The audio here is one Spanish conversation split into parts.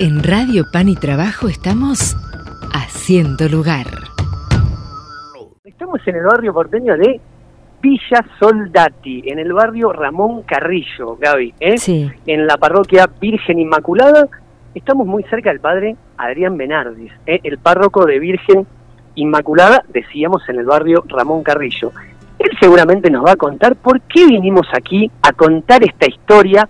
En Radio Pan y Trabajo estamos haciendo lugar. Estamos en el barrio porteño de Villa Soldati, en el barrio Ramón Carrillo, Gaby, ¿eh? Sí. en la parroquia Virgen Inmaculada. Estamos muy cerca del padre Adrián Benardis, ¿eh? el párroco de Virgen Inmaculada, decíamos en el barrio Ramón Carrillo. Él seguramente nos va a contar por qué vinimos aquí a contar esta historia.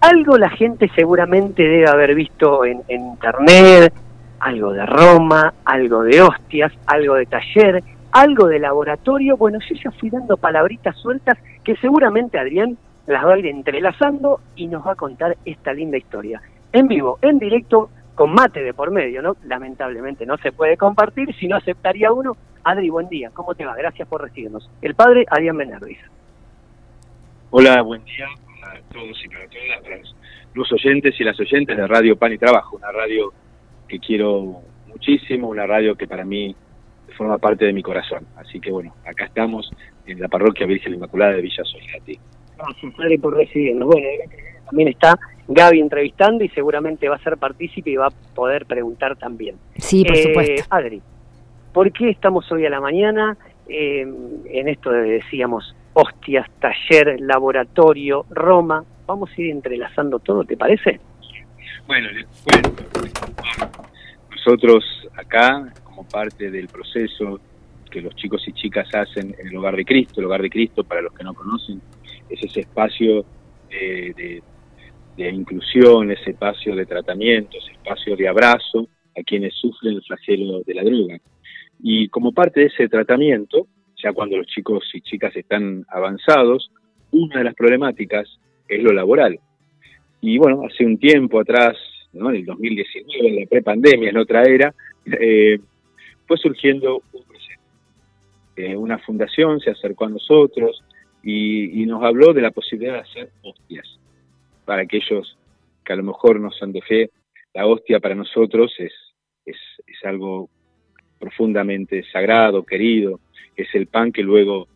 Algo la gente seguramente debe haber visto en, internet, algo de Roma, algo de hostias, algo de taller, algo de laboratorio. Bueno, yo ya fui dando palabritas sueltas que seguramente Adrián las va a ir entrelazando y nos va a contar esta linda historia. En vivo, en directo, con mate de por medio, ¿no? Lamentablemente no se puede compartir, si no aceptaría uno. Adri, buen día, ¿cómo te va? Gracias por recibirnos. El padre Adrián Benardis. Hola, buen día a todos y para todas, para los oyentes y las oyentes de Radio Pan y Trabajo, una radio que quiero muchísimo, una radio que para mí forma parte de mi corazón. Así que bueno, acá estamos en la parroquia Virgen Inmaculada de Villa Soldati. Gracias, padre, por recibirnos. Bueno, también está Gaby entrevistando y seguramente va a ser partícipe y va a poder preguntar también. Sí, por Eh, supuesto. Adri, ¿por qué estamos hoy a la mañana eh, en esto de, decíamos, hostias, taller, laboratorio, Roma? Vamos a ir entrelazando todo, ¿te parece? Bueno, les cuento. Nosotros acá, como parte del proceso que los chicos y chicas hacen en el Hogar de Cristo, el Hogar de Cristo, para los que no conocen, es ese espacio de, de- de inclusión, ese espacio de tratamiento, ese espacio de abrazo a quienes sufren el flagelo de la droga. Y como parte de ese tratamiento, ya cuando los chicos y chicas están avanzados, una de las problemáticas es lo laboral. Y bueno, hace un tiempo atrás, ¿no? en el 2019, en la prepandemia, en otra era, eh, fue surgiendo un proyecto. Eh, una fundación se acercó a nosotros y, y nos habló de la posibilidad de hacer hostias. Para aquellos que a lo mejor no son de fe, la hostia para nosotros es, es, es algo profundamente sagrado, querido, es el pan que luego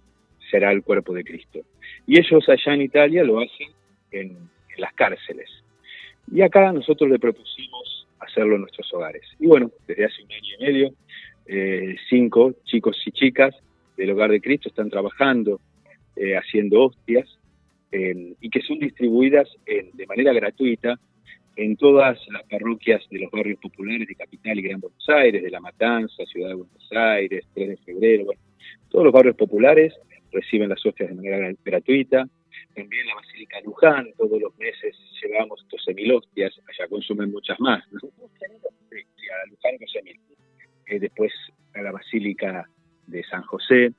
será el cuerpo de Cristo. Y ellos allá en Italia lo hacen en, las cárceles. Y acá nosotros le propusimos hacerlo en nuestros hogares. Y bueno, desde hace un año y medio, eh, cinco chicos y chicas del Hogar de Cristo están trabajando eh, haciendo hostias y que son distribuidas de manera gratuita en todas las parroquias de los barrios populares de Capital y Gran Buenos Aires, de La Matanza, Ciudad de Buenos Aires, 3 de Febrero, bueno, todos los barrios populares reciben las hostias de manera gra- gratuita. También la Basílica Luján, todos los meses llevamos 12.000 hostias, allá consumen muchas más. ¿no? A Luján 12.000. Eh, después a la Basílica de San José,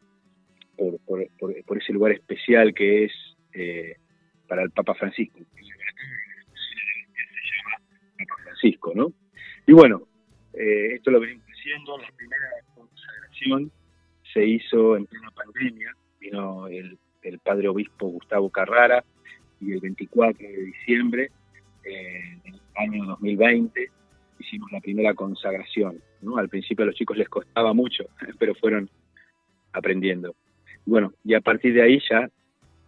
por, ese lugar especial que es eh, para el Papa Francisco. Francisco, ¿no? Y bueno, eh, esto lo venimos haciendo. La primera consagración se hizo en plena pandemia. Vino el, el padre obispo Gustavo Carrara y el 24 de diciembre eh, del año 2020 hicimos la primera consagración. ¿no? Al principio a los chicos les costaba mucho, pero fueron aprendiendo. Bueno, y a partir de ahí ya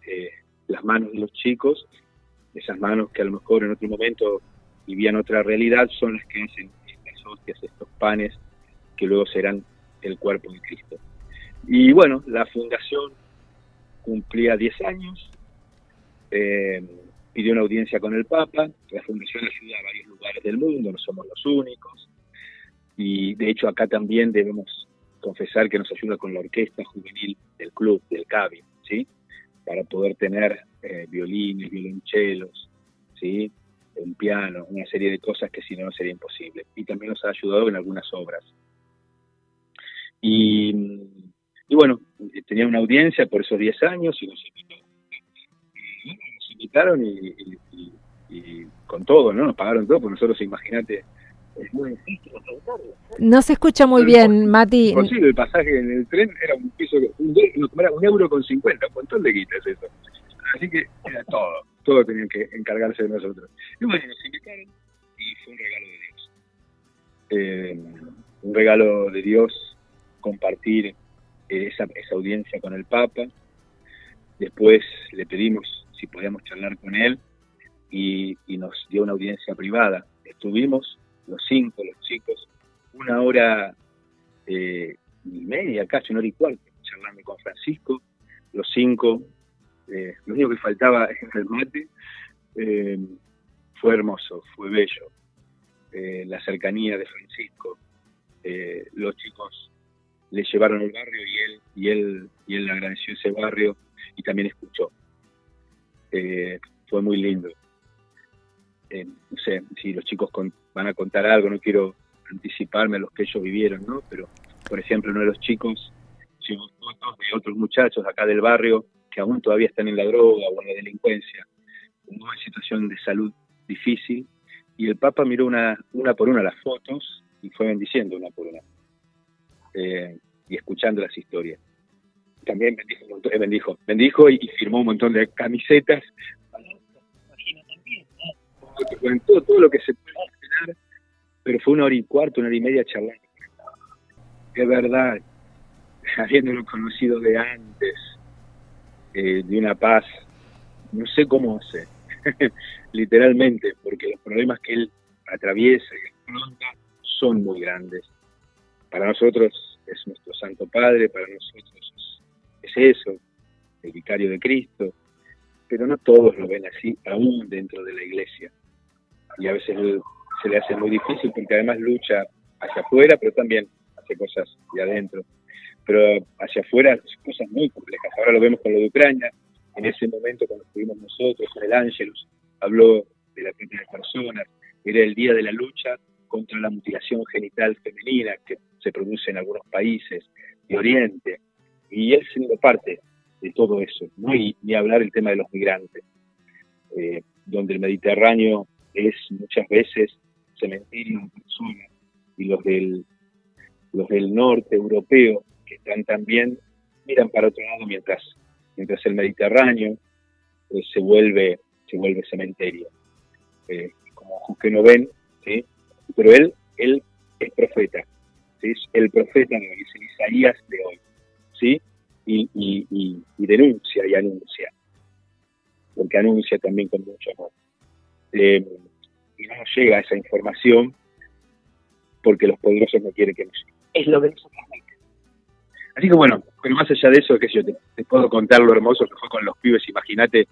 eh, las manos de los chicos, esas manos que a lo mejor en otro momento vivían otra realidad, son las que hacen estas hostias, estos panes, que luego serán el cuerpo de Cristo. Y bueno, la fundación cumplía 10 años, eh, pidió una audiencia con el Papa, la fundación ayuda a varios lugares del mundo, no somos los únicos, y de hecho acá también debemos confesar que nos ayuda con la orquesta juvenil del club, del CABI, ¿sí? Para poder tener eh, violines, violonchelos, ¿sí? Un piano, una serie de cosas que si no, sería imposible. Y también nos ha ayudado en algunas obras. Y, y bueno, tenía una audiencia por esos 10 años y nos invitó. Y nos invitaron y, y- con todo, ¿no? Nos pagaron todo, porque nosotros, imagínate, es muy difícil. No se escucha muy bien, Mati. Imposible, el pasaje en el tren era un piso, un, no, era un euro con 50, un montón de guitas eso. Así que era todo, todo tenían que encargarse de nosotros. Y bueno, nos invitaron y fue un regalo de Dios. Eh, un regalo de Dios compartir eh, esa, esa audiencia con el Papa. Después le pedimos si podíamos charlar con él y, nos dio una audiencia privada estuvimos los cinco, los chicos, una hora eh, y media, casi una hora y cuarto, charlando con Francisco, los cinco, eh, lo único que faltaba era el mate, eh, fue hermoso, fue bello, eh, la cercanía de Francisco, los chicos le llevaron el barrio y él, y él, y él agradeció ese barrio y también escuchó. fue muy lindo. no sé si los chicos van a contar algo, no quiero anticiparme a los que ellos vivieron, ¿no? Pero, por ejemplo, uno de los chicos llevó fotos de otros muchachos acá del barrio que aún todavía están en la droga o en la delincuencia, en una situación de salud difícil, y el Papa miró una, una por una las fotos y fue bendiciendo una por una, eh, y escuchando las historias. También bendijo, eh, bendijo, bendijo y, firmó un montón de camisetas. Todo, todo lo que se puede imaginar, pero fue una hora y cuarto, una hora y media charlando. Es verdad, habiéndolo conocido de antes, eh, de una paz, no sé cómo hace, literalmente, porque los problemas que él atraviesa y afronta son muy grandes. Para nosotros es nuestro Santo Padre, para nosotros es, eso, el vicario de Cristo, pero no todos lo ven así, aún dentro de la iglesia. Y a veces se le hace muy difícil porque además lucha hacia afuera, pero también hace cosas de adentro pero hacia afuera son cosas muy complejas. Ahora lo vemos con lo de Ucrania, en ese momento cuando estuvimos nosotros con el Ángelus, habló de la trata de personas, era el día de la lucha contra la mutilación genital femenina que se produce en algunos países de Oriente, y él siendo parte de todo eso, ¿no? y ni hablar el tema de los migrantes, eh, donde el Mediterráneo es muchas veces cementerio de personas, y los del, los del norte europeo también, miran para otro lado mientras, mientras el Mediterráneo eh, se vuelve se vuelve cementerio. Eh, como que no ven, ¿sí? pero él, él es profeta, ¿sí? es el profeta de hoy, es Isaías de hoy, ¿sí? Y, y, denuncia y anuncia, porque anuncia también con mucho amor. Eh, y no llega esa información porque los poderosos no quieren que nos llegue. Es lo que nosotros Así que bueno, pero más allá de eso, que yo te, puedo contar lo hermoso que fue con los pibes, imagínate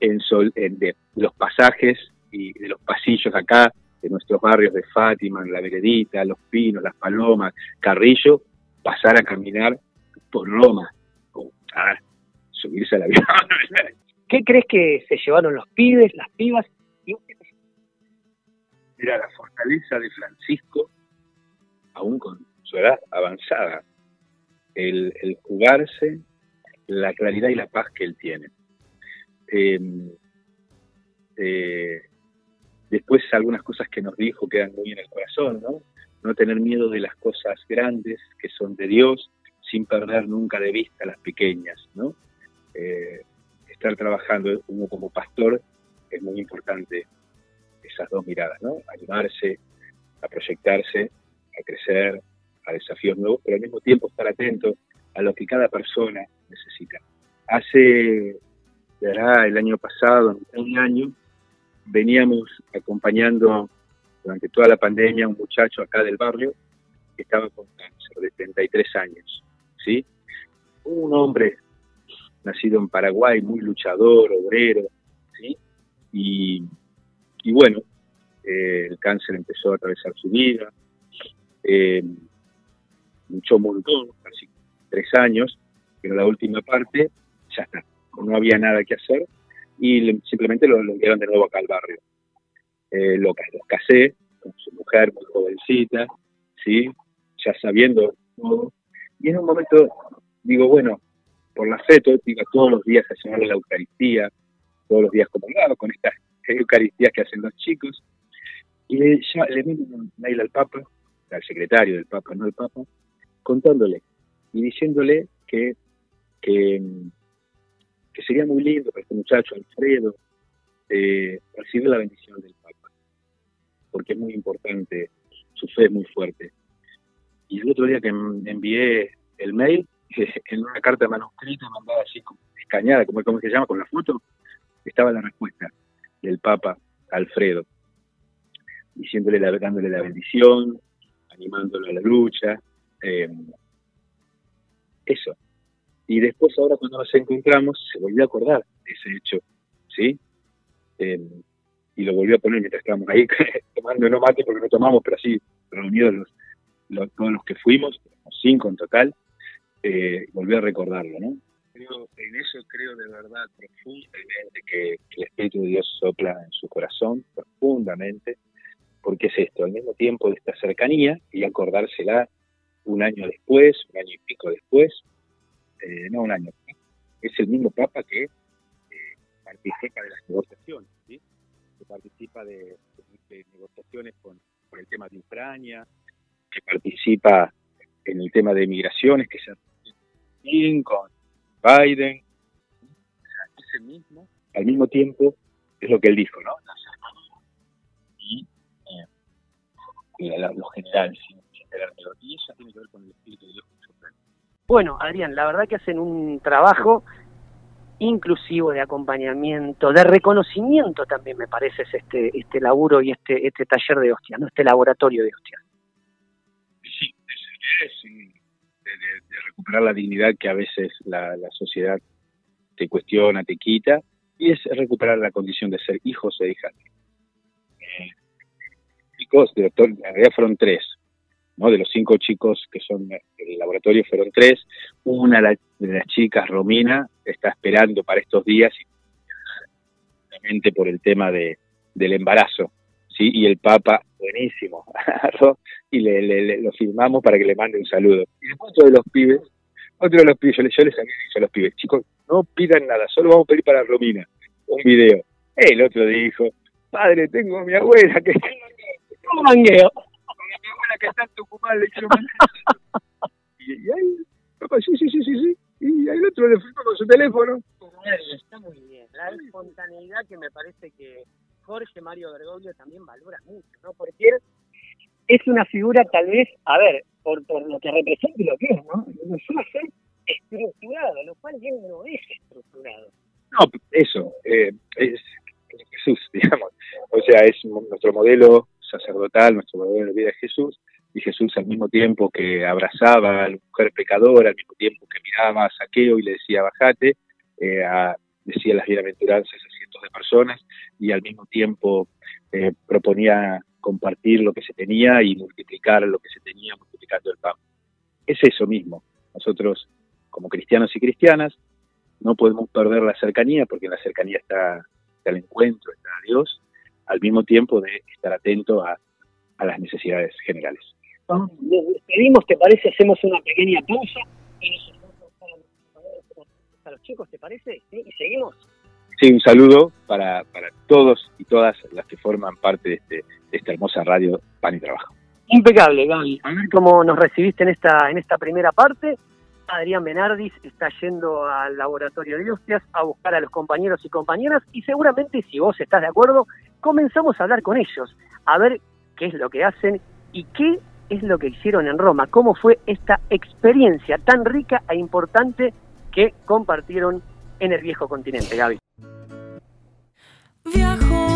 en, sol, en de los pasajes y de los pasillos acá, de nuestros barrios de Fátima, La Veredita, Los Pinos, Las Palomas, Carrillo, pasar a caminar por Roma, o, subirse a la vida. ¿Qué crees que se llevaron los pibes, las pibas? Mira, la fortaleza de Francisco, aún con su edad avanzada, el, jugarse, la claridad y la paz que él tiene. Em, eh, después algunas cosas que nos dijo quedan muy en el corazón, ¿no? No tener miedo de las cosas grandes que son de Dios, sin perder nunca de vista las pequeñas, ¿no? Eh, estar trabajando uno como pastor es muy importante esas dos miradas, ¿no? Animarse a proyectarse, a crecer, a desafíos nuevos, pero al mismo tiempo estar atento a lo que cada persona necesita. Hace, ya el año pasado, un año, veníamos acompañando durante toda la pandemia a un muchacho acá del barrio que estaba con cáncer de 33 años, ¿sí? Un hombre nacido en Paraguay, muy luchador, obrero, ¿sí? Y, bueno, eh, el cáncer empezó a atravesar su vida, eh, un montón, casi tres años, pero la última parte ya está, no había nada que hacer y simplemente lo, enviaron de nuevo acá al barrio. Eh, lo, los casé con su mujer muy jovencita, ¿sí? ya sabiendo todo, y en un momento digo, bueno, por la fe, todo, digo, todos los días haciendo la Eucaristía, todos los días comulgado con estas Eucaristías que hacen los chicos, y le, ya, le un mail al Papa, al secretario del Papa, no al Papa, contándole y diciéndole que, que, sería muy lindo para este muchacho, Alfredo, eh, recibir la bendición del Papa, porque es muy importante, su fe es muy fuerte. Y el otro día que envié el mail, en una carta manuscrita mandada así como escañada, como, como se llama, con la foto, estaba la respuesta del Papa Alfredo. diciéndole, dándole la bendición, animándolo a la lucha. Eh, eso. Y después ahora cuando nos encontramos se volvió a acordar de ese hecho, ¿sí? Eh, y lo volvió a poner mientras estábamos ahí tomando no mate porque no tomamos, pero así reunidos los, todos los que fuimos, cinco en total, eh, volvió a recordarlo, ¿no? en eso creo de verdad profundamente que, el Espíritu de Dios sopla en su corazón, profundamente, porque es esto, al mismo tiempo de esta cercanía y acordársela un año después, un año y pico después, eh, no un año, es el mismo Papa que eh, participa de las negociaciones, que participa de, negociaciones con, el tema de Ucrania, que participa en el tema de migraciones, que se con Biden, es el mismo, al mismo tiempo, es lo que él dijo, ¿no? Y eh, los generales, Bueno, Adrián, la verdad que hacen un trabajo inclusivo de acompañamiento, de reconocimiento también me parece es este este laburo y este este taller de hostia, ¿no? Este laboratorio de hostia. Sí, es, de, recuperar la dignidad que a veces la, la sociedad te cuestiona, te quita, y es recuperar la condición de ser hijos e hijas. Eh, chicos, de, en realidad fueron tres, ¿no? De los cinco chicos que son del laboratorio fueron tres. Una de las chicas, Romina, está esperando para estos días, por el tema de, del embarazo. ¿sí? Y el Papa, buenísimo, y le, lo firmamos para que le mande un saludo. Y después otro de los pibes, otro de los pibes, yo, les, yo les había dicho a los pibes, chicos, no pidan nada, solo vamos a pedir para Romina un video. El otro dijo, padre, tengo a mi abuela que está un mangueo mi abuela que está en Tucumán, le y, y ahí, papá, sí, sí, sí, sí, sí. Y ahí el otro le firmó con su teléfono. Está muy bien. La espontaneidad que me parece que Jorge Mario Bergoglio también valora mucho, ¿no? Porque es una figura tal vez, a ver, por, por lo que representa y lo que es, ¿no? No suele ser estructurado, lo cual él no es estructurado. No, eso, eh, es Jesús, digamos. O sea, es nuestro modelo sacerdotal, nuestro modelo de de Jesús, y Jesús al mismo tiempo que abrazaba a la mujer pecadora, al mismo tiempo que miraba a Saqueo y le decía bajate, eh, decía las bienaventuranzas a cientos de personas y al mismo tiempo eh, proponía compartir lo que se tenía y multiplicar lo que se tenía multiplicando el pan. Es eso mismo. Nosotros, como cristianos y cristianas, no podemos perder la cercanía porque en la cercanía está, está el encuentro, está Dios, al mismo tiempo de estar atento a, las necesidades generales. Nos despedimos, ¿te parece? Hacemos una pequeña pausa a los chicos, ¿te parece? ¿Y seguimos? Sí, un saludo para, para todos y todas las que forman parte de, este, de esta hermosa radio Pan y Trabajo. Impecable, Gaby. A ver cómo nos recibiste en esta, en esta primera parte. Adrián Benardis está yendo al laboratorio de hostias a buscar a los compañeros y compañeras y seguramente si vos estás de acuerdo, comenzamos a hablar con ellos, a ver qué es lo que hacen y qué es lo que hicieron en Roma, cómo fue esta experiencia tan rica e importante que compartieron en el viejo continente, Gaby. viento.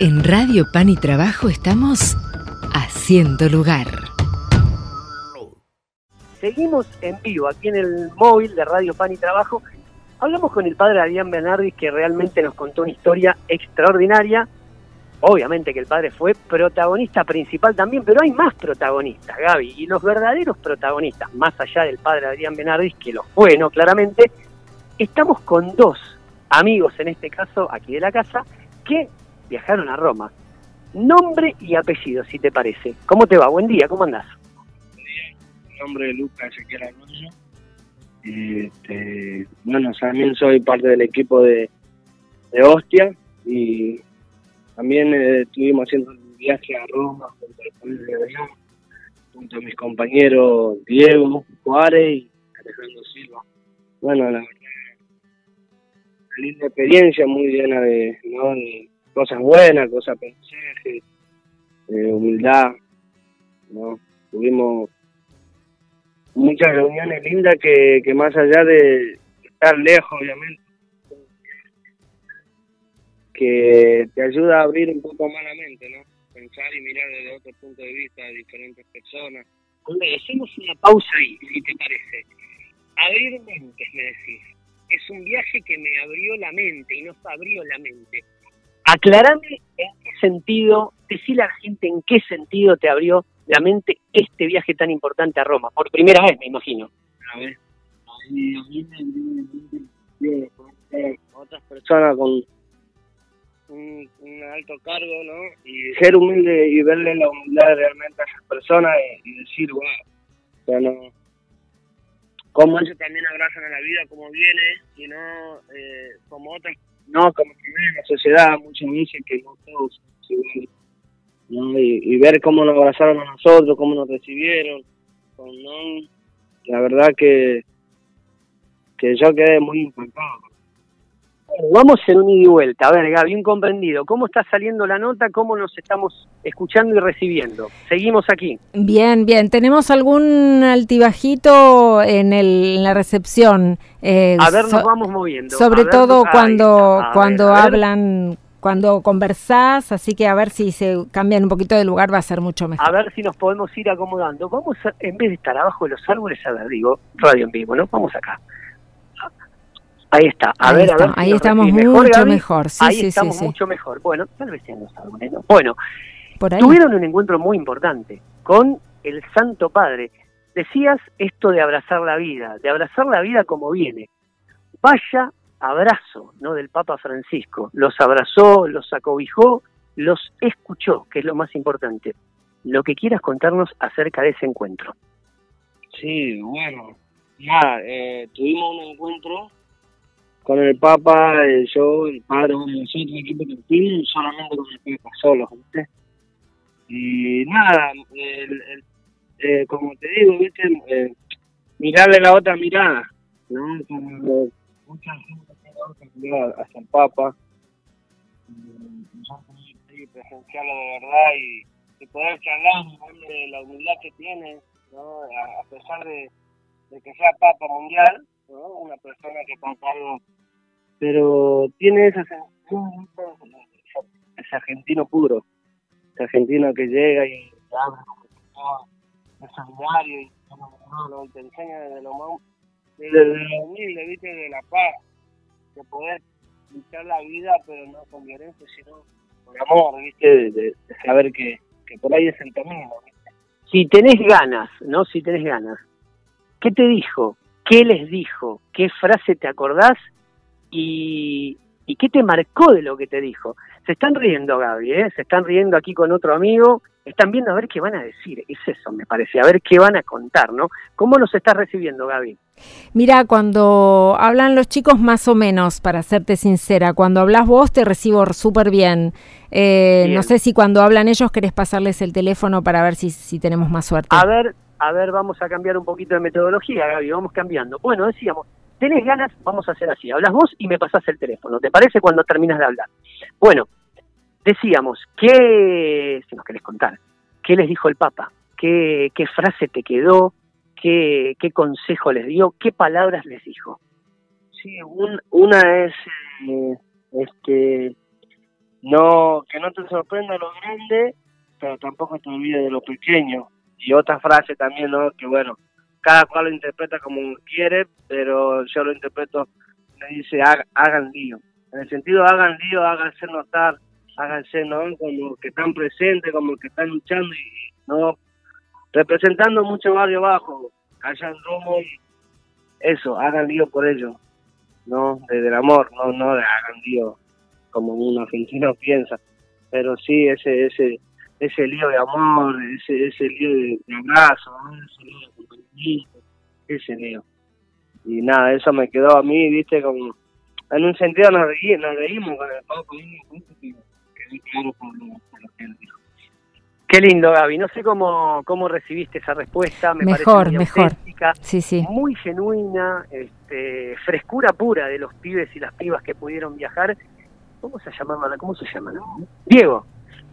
En Radio Pan y Trabajo estamos haciendo lugar. Seguimos en vivo aquí en el móvil de Radio Pan y Trabajo. Hablamos con el padre Adrián Bernardi que realmente nos contó una historia extraordinaria. Obviamente que el padre fue protagonista principal también, pero hay más protagonistas, Gaby. Y los verdaderos protagonistas, más allá del padre Adrián Bernardi, que lo fue, ¿no? Claramente, estamos con dos amigos, en este caso, aquí de la casa, que viajaron a Roma. Nombre y apellido, si te parece. ¿Cómo te va? Buen día, ¿cómo andás? Mi nombre es Lucas Ezequiel Arroyo. Este, bueno, también soy parte del equipo de, de Hostia y también eh, estuvimos haciendo un viaje a Roma junto al padre de junto a mis compañeros Diego Juárez y Alejandro Silva. Bueno, la verdad, linda experiencia, muy llena de cosas buenas, cosas aprendizaje, eh, humildad, ¿no? Tuvimos muchas reuniones lindas que, que más allá de estar lejos, obviamente, que te ayuda a abrir un poco más la mente, ¿no? Pensar y mirar desde otro punto de vista a diferentes personas. Hacemos una pausa ahí, si te parece. Abrir mentes, me decís. Es un viaje que me abrió la mente y nos abrió la mente. Aclarame en qué sentido, decirle a la gente en qué sentido te abrió la mente este viaje tan importante a Roma. Por primera vez, me imagino. A ver, otras personas con un, un alto cargo, ¿no? Y ser humilde y verle la humildad realmente a esas personas y, y decir, wow, o sea, no. Como ellos también abrazan a la vida como viene y no eh, como otras, no como que vive la sociedad, muchos dicen que no todos. ¿no? Y, y ver cómo nos abrazaron a nosotros, cómo nos recibieron, con, ¿no? la verdad que, que yo quedé muy impactado. Vamos en un ida y vuelta. A ver, Gaby, un comprendido. ¿Cómo está saliendo la nota? ¿Cómo nos estamos escuchando y recibiendo? Seguimos aquí. Bien, bien. ¿Tenemos algún altibajito en, el, en la recepción? Eh, A ver, nos so- vamos moviendo. Sobre A todo cuando, cuando ver. hablan, cuando conversás, así que a ver si se cambian un poquito de lugar va a ser mucho mejor. A ver si nos podemos ir acomodando. Vamos, a- en vez de estar abajo de los árboles, a ver, digo, radio en vivo, ¿no? Vamos acá. Ahí está. A ahí ver, a está, ver. si ahí estamos mucho mejor. Sí, ahí sí, estamos sí. mucho mejor. Bueno, tal vez sean los árboles, ¿no? Bueno, Por ahí. tuvieron un encuentro muy importante con el Santo Padre. Decías esto de abrazar la vida, de abrazar la vida como viene. Vaya abrazo, ¿no? Del Papa Francisco. Los abrazó, los acobijó, los escuchó, que es lo más importante. Lo que quieras contarnos acerca de ese encuentro. Sí, bueno, nada, eh, tuvimos un encuentro con el Papa, eh, yo, el padre, bueno, nosotros, el equipo que fuimos, solamente con el Papa, solos, ¿viste? Y nada, el, el- eh, como te digo, ¿viste? Eh, mirarle la otra mirada, ¿no? Como mucha gente tiene otra mirada hacia el Papa. Y presenciarlo de verdad y, poder charlar, darle la humildad que tiene, ¿no? A, pesar de, de que sea Papa Mundial, ¿no? Una persona que con cargo, pero tiene esa sensación, ese- argentino puro, ese argentino que llega y habla es solidario y no, te enseña desde lo más, desde lo humilde, viste, de la paz, de poder luchar la vida, pero no con violencia, sino con amor, viste, de, saber que, que por ahí es el camino. Si tenés ganas, ¿no? Si tenés ganas. ¿Qué te dijo? ¿Qué les dijo? ¿Qué frase te acordás? ¿Y, y qué te marcó de lo que te dijo? Se están riendo, Gaby, ¿eh? Se están riendo aquí con otro amigo. Están viendo a ver qué van a decir. Es eso, me parece. A ver qué van a contar, ¿no? ¿Cómo los estás recibiendo, Gaby? Mira, cuando hablan los chicos, más o menos, para serte sincera, cuando hablas vos te recibo súper bien. Eh, Bien. No sé si cuando hablan ellos querés pasarles el teléfono para ver si, si tenemos más suerte. A ver, a ver, vamos a cambiar un poquito de metodología, Gaby. Vamos cambiando. Bueno, decíamos, tenés ganas, vamos a hacer así. Hablas vos y me pasás el teléfono. ¿Te parece cuando terminas de hablar? Bueno, decíamos, ¿qué, si nos querés contar, qué les dijo el Papa? ¿Qué, frase te quedó? ¿Qué, ¿Qué consejo les dio? ¿Qué palabras les dijo? Sí, un- una es eh, este no que no te sorprenda lo grande, pero tampoco te olvides de lo pequeño. Y otra frase también, ¿no? Que bueno, cada cual lo interpreta como quiere, pero yo lo interpreto, me dice, hagan lío. En el sentido, hagan lío, háganse notar, háganse, ¿no? Como que están presentes, como que están luchando y, ¿no? Representando mucho barrio bajo, allá en Romo eso, hagan lío por ello, ¿no? Desde el amor, no, no hagan lío como un argentino piensa, pero sí ese, ese, ese lío de amor, ese, ese lío de, abrazo, ese lío de acompañamiento, ese lío. Y nada, eso me quedó a mí, viste, como en un sentido nos, nos reímos con el Pau que claro por lo, por lo que él dijo. Qué lindo, Gaby. No sé cómo, cómo recibiste esa respuesta. Me mejor, parece mejor. Sí, sí. Muy genuina, este, frescura pura de los pibes y las pibas que pudieron viajar. ¿Cómo se llama? ¿Cómo se llama? Diego.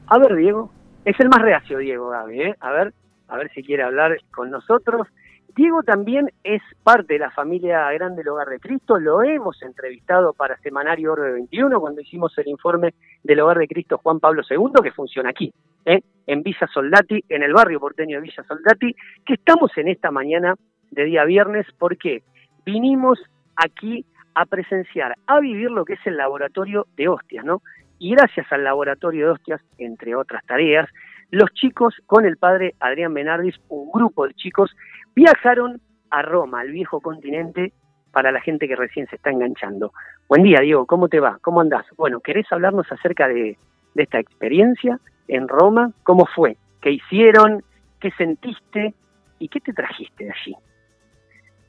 A ver, Diego. Es el más reacio, Diego, Gaby. ¿eh? A ver, a ver si quiere hablar con nosotros. Diego también es parte de la familia Grande del Hogar de Cristo, lo hemos entrevistado para Semanario Orbe 21 cuando hicimos el informe del Hogar de Cristo Juan Pablo II, que funciona aquí, ¿eh? en Villa Soldati, en el barrio porteño de Villa Soldati, que estamos en esta mañana de día viernes porque vinimos aquí a presenciar, a vivir lo que es el laboratorio de hostias, ¿no? Y gracias al laboratorio de hostias, entre otras tareas, los chicos con el padre Adrián Benardis, un grupo de chicos, viajaron a Roma, al viejo continente, para la gente que recién se está enganchando. Buen día, Diego, ¿cómo te va? ¿Cómo andás? Bueno, ¿querés hablarnos acerca de, esta experiencia en Roma? ¿Cómo fue? ¿Qué hicieron? ¿Qué sentiste? ¿Y qué te trajiste de allí?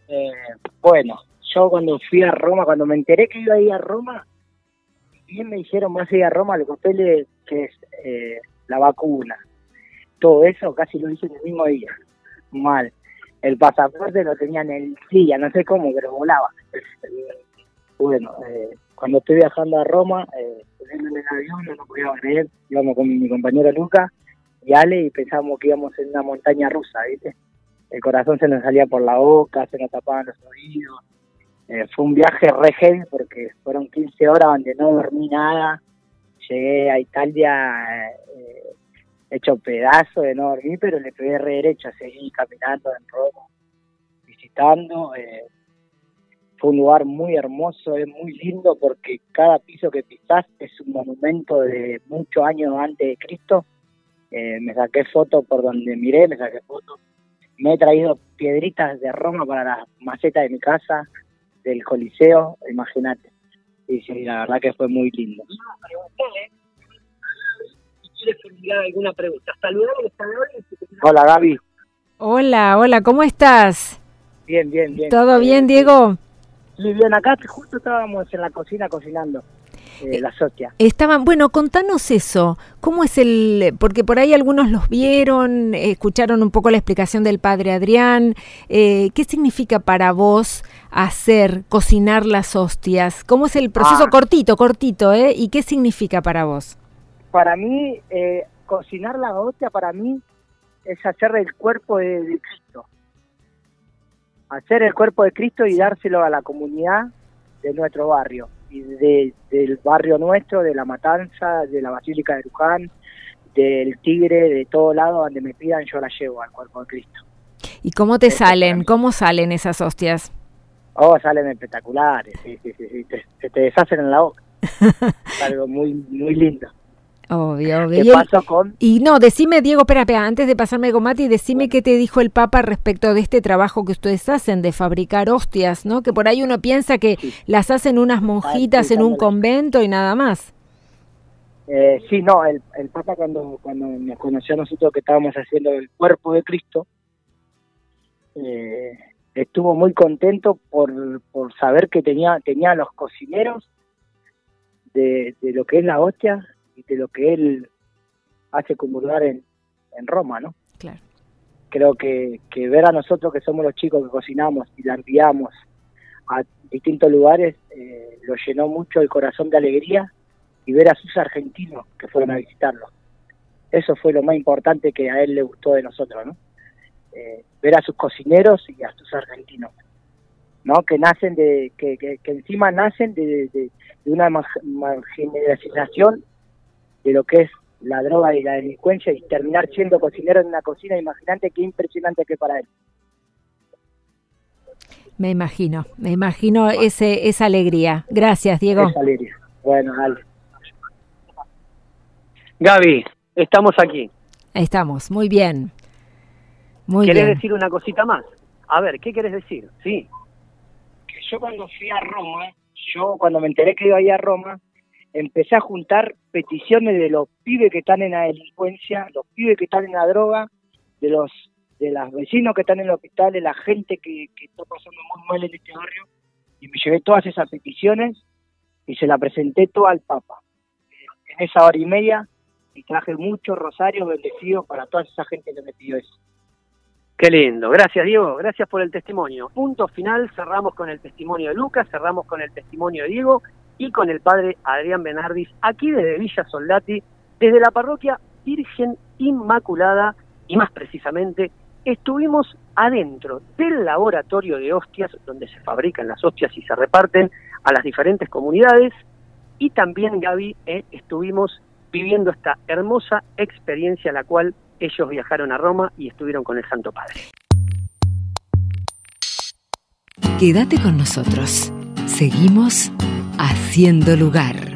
Eh, bueno, yo cuando fui a Roma, cuando me enteré que iba a ir a Roma, bien me dijeron, vas a ir a Roma, los papeles que es eh, la vacuna. Todo eso casi lo hice en el mismo día. Mal el pasaporte lo tenía en el silla, no sé cómo, pero volaba. bueno, eh, cuando estoy viajando a Roma, eh, en el avión, no lo podía creer, íbamos con mi compañero Luca y Ale y pensábamos que íbamos en una montaña rusa, ¿viste? El corazón se nos salía por la boca, se nos tapaban los oídos. Eh, fue un viaje re heavy porque fueron 15 horas donde no dormí nada. Llegué a Italia eh, hecho pedazo de no dormir, pero le pegué re derecho, seguí caminando en Roma, visitando. Eh, fue un lugar muy hermoso, es muy lindo porque cada piso que pisás es un monumento de muchos años antes de Cristo. Me saqué fotos por donde miré, me saqué fotos. Me he traído piedritas de Roma para la maceta de mi casa, del Coliseo, imagínate. Y sí, la verdad que fue muy lindo alguna pregunta. Hola, Gaby. Hola, hola, ¿cómo estás? Bien, bien, bien. ¿Todo bien, Diego? Sí, bien, acá justo estábamos en la cocina cocinando. Eh, la socia. Estaban, bueno, contanos eso. ¿Cómo es el.? Porque por ahí algunos los vieron, escucharon un poco la explicación del padre Adrián. Eh, ¿Qué significa para vos hacer, cocinar las hostias? ¿Cómo es el proceso? Ah. Cortito, cortito, ¿eh? ¿Y qué significa para vos? para mí, eh, cocinar la hostia para mí es hacer el cuerpo de, Cristo. Hacer el cuerpo de Cristo y dárselo a la comunidad de nuestro barrio. Y del barrio nuestro, de la Matanza, de la Basílica de Luján, del Tigre, de todo lado donde me pidan, yo la llevo al cuerpo de Cristo. ¿Y cómo te salen? ¿Cómo salen esas hostias? Oh, salen espectaculares, sí, sí, sí, Te, te deshacen en la boca. algo muy, muy lindo. Obvio, obvio. y, no, decime, Diego, espera, espera, antes de pasarme con Mati, decime qué te dijo el Papa respecto de este trabajo que ustedes hacen de fabricar hostias, ¿no? Que por ahí uno piensa que las hacen unas monjitas en un convento y nada más. Eh, sí, no, el, el Papa cuando, cuando nos conoció a nosotros que estábamos haciendo el cuerpo de Cristo, eh, estuvo muy contento por, por saber que tenía, tenía los cocineros de, de lo que es la hostia y de lo que él hace comulgar en, en Roma, ¿no? Claro. Creo que, que ver a nosotros que somos los chicos que cocinamos y la enviamos a distintos lugares eh, lo llenó mucho el corazón de alegría y ver a sus argentinos que fueron a visitarlo. Eso fue lo más importante que a él le gustó de nosotros, ¿no? Eh, ver a sus cocineros y a sus argentinos, ¿no? Que nacen de, que, que, encima nacen de, de, de una marginalización de lo que es la droga y la delincuencia y terminar siendo cocinero en una cocina, imagínate qué impresionante que para él. Me imagino, me imagino ese, esa alegría. Gracias, Diego. Esa alegría. Bueno, dale. Gaby, estamos aquí. Estamos, muy bien. Muy ¿Querés bien. decir una cosita más? A ver, ¿qué querés decir? Sí. que yo cuando fui a Roma, yo cuando me enteré que iba a ir a Roma, empecé a juntar peticiones de los pibes que están en la delincuencia, los pibes que están en la droga, de los de los vecinos que están en el hospital, de la gente que, que está pasando muy mal en este barrio, y me llevé todas esas peticiones y se la presenté toda al Papa. En esa hora y media, y traje muchos rosarios bendecidos para toda esa gente que me pidió eso. Qué lindo. Gracias, Diego. Gracias por el testimonio. Punto final. Cerramos con el testimonio de Lucas, cerramos con el testimonio de Diego y con el padre Adrián Benardis, aquí desde Villa Soldati, desde la parroquia Virgen Inmaculada, y más precisamente, estuvimos adentro del laboratorio de hostias, donde se fabrican las hostias y se reparten a las diferentes comunidades, y también, Gaby, eh, estuvimos viviendo esta hermosa experiencia, la cual ellos viajaron a Roma y estuvieron con el Santo Padre. Quédate con nosotros. Seguimos haciendo lugar.